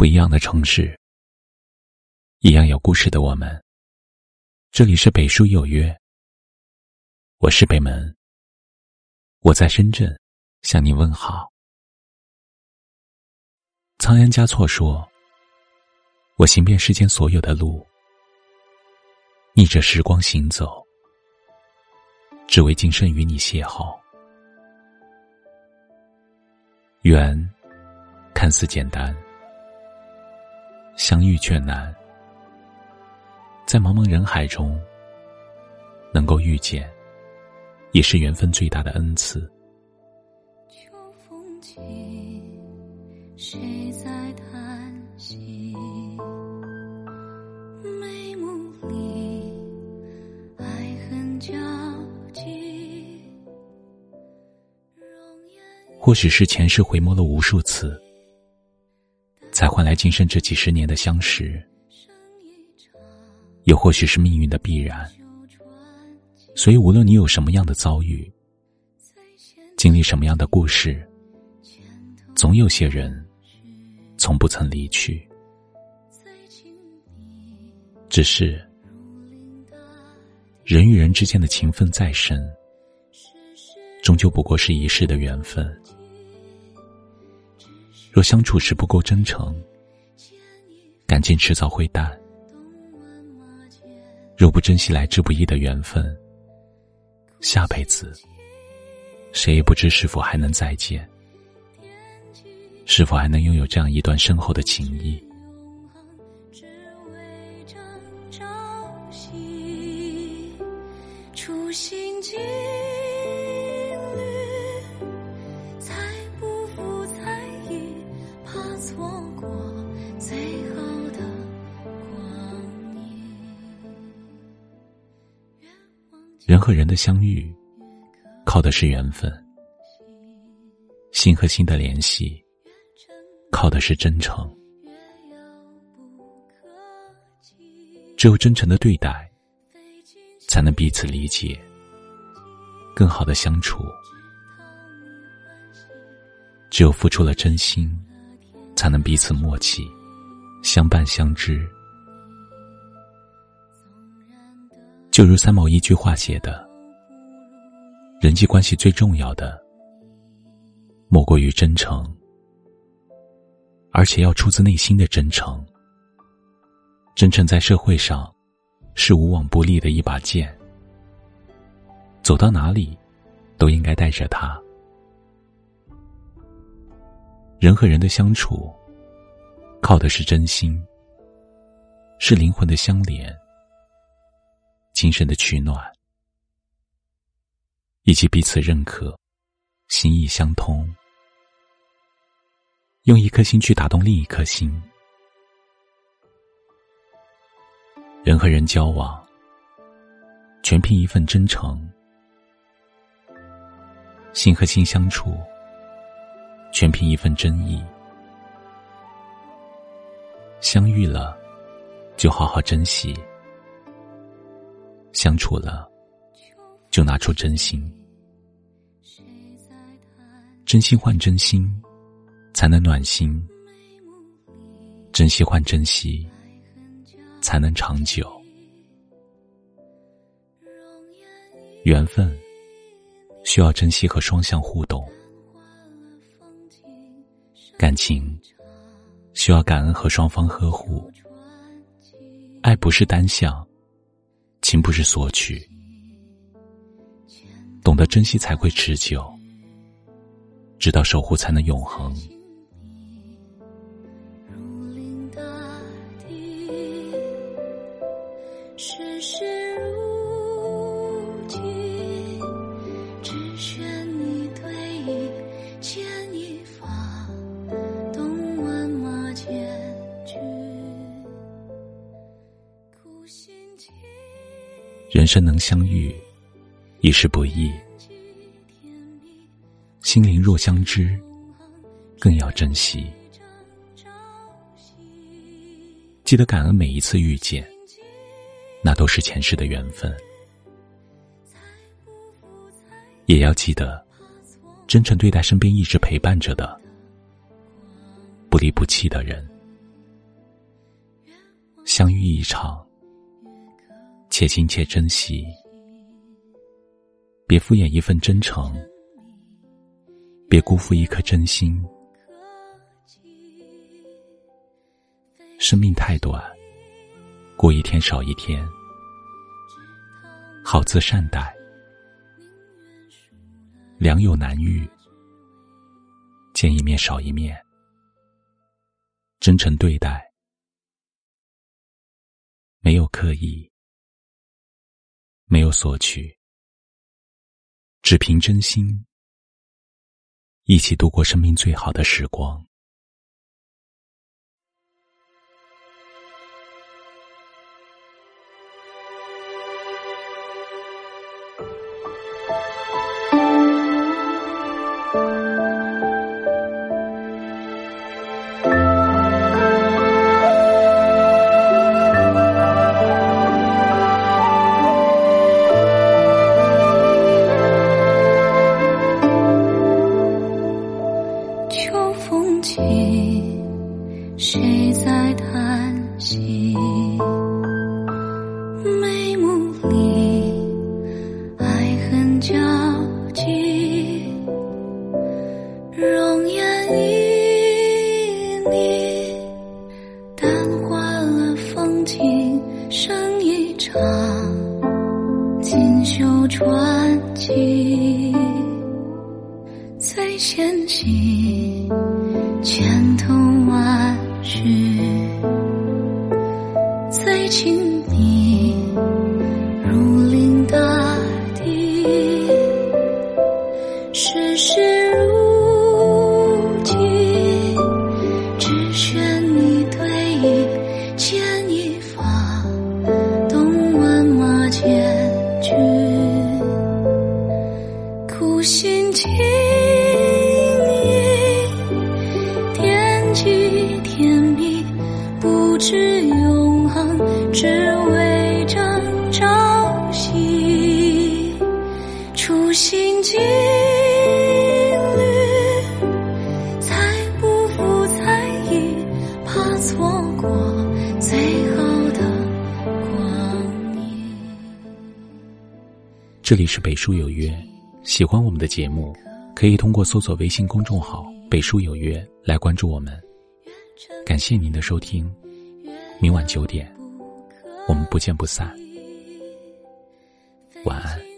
不一样的城市，一样有故事的我们。这里是北书有约，我是北门，我在深圳向你问好。仓央嘉措说：“我行遍世间所有的路，逆着时光行走，只为今生与你邂逅。”缘看似简单。相遇却难，在茫茫人海中，能够遇见，也是缘分最大的恩赐。秋风起，谁在叹息？眉目里，爱恨交集。或许是前世回眸了无数次。才换来今生这几十年的相识，也或许是命运的必然。所以，无论你有什么样的遭遇，经历什么样的故事，总有些人从不曾离去。只是，人与人之间的情分再深，终究不过是一世的缘分。若相处时不够真诚，感情迟早会淡；若不珍惜来之不易的缘分，下辈子谁也不知是否还能再见，是否还能拥有这样一段深厚的情谊。初心人和人的相遇，靠的是缘分；心和心的联系，靠的是真诚。只有真诚的对待，才能彼此理解，更好的相处。只有付出了真心，才能彼此默契，相伴相知。就如三毛一句话写的：“人际关系最重要的，莫过于真诚，而且要出自内心的真诚。真诚在社会上，是无往不利的一把剑，走到哪里，都应该带着它。人和人的相处，靠的是真心，是灵魂的相连。”精神的取暖，以及彼此认可、心意相通，用一颗心去打动另一颗心。人和人交往，全凭一份真诚；心和心相处，全凭一份真意。相遇了，就好好珍惜。相处了，就拿出真心，真心换真心，才能暖心；珍惜换珍惜，才能长久。缘分需要珍惜和双向互动，感情需要感恩和双方呵护，爱不是单向。情不是索取，懂得珍惜才会持久，直到守护才能永恒。人生能相遇，已是不易。心灵若相知，更要珍惜。记得感恩每一次遇见，那都是前世的缘分。也要记得，真诚对待身边一直陪伴着的、不离不弃的人。相遇一场，且亲且珍惜，别敷衍一份真诚，别辜负一颗真心。生命太短，过一天少一天，好自善待。良友难遇，见一面少一面，真诚对待，没有刻意，没有索取，只凭真心，一起度过生命最好的时光。心尽履，才不负才艺，怕错过最好的光阴。这里是北书有约，喜欢我们的节目，可以通过搜索微信公众号“北书有约”来关注我们。感谢您的收听，明晚九点，我们不见不散。晚安。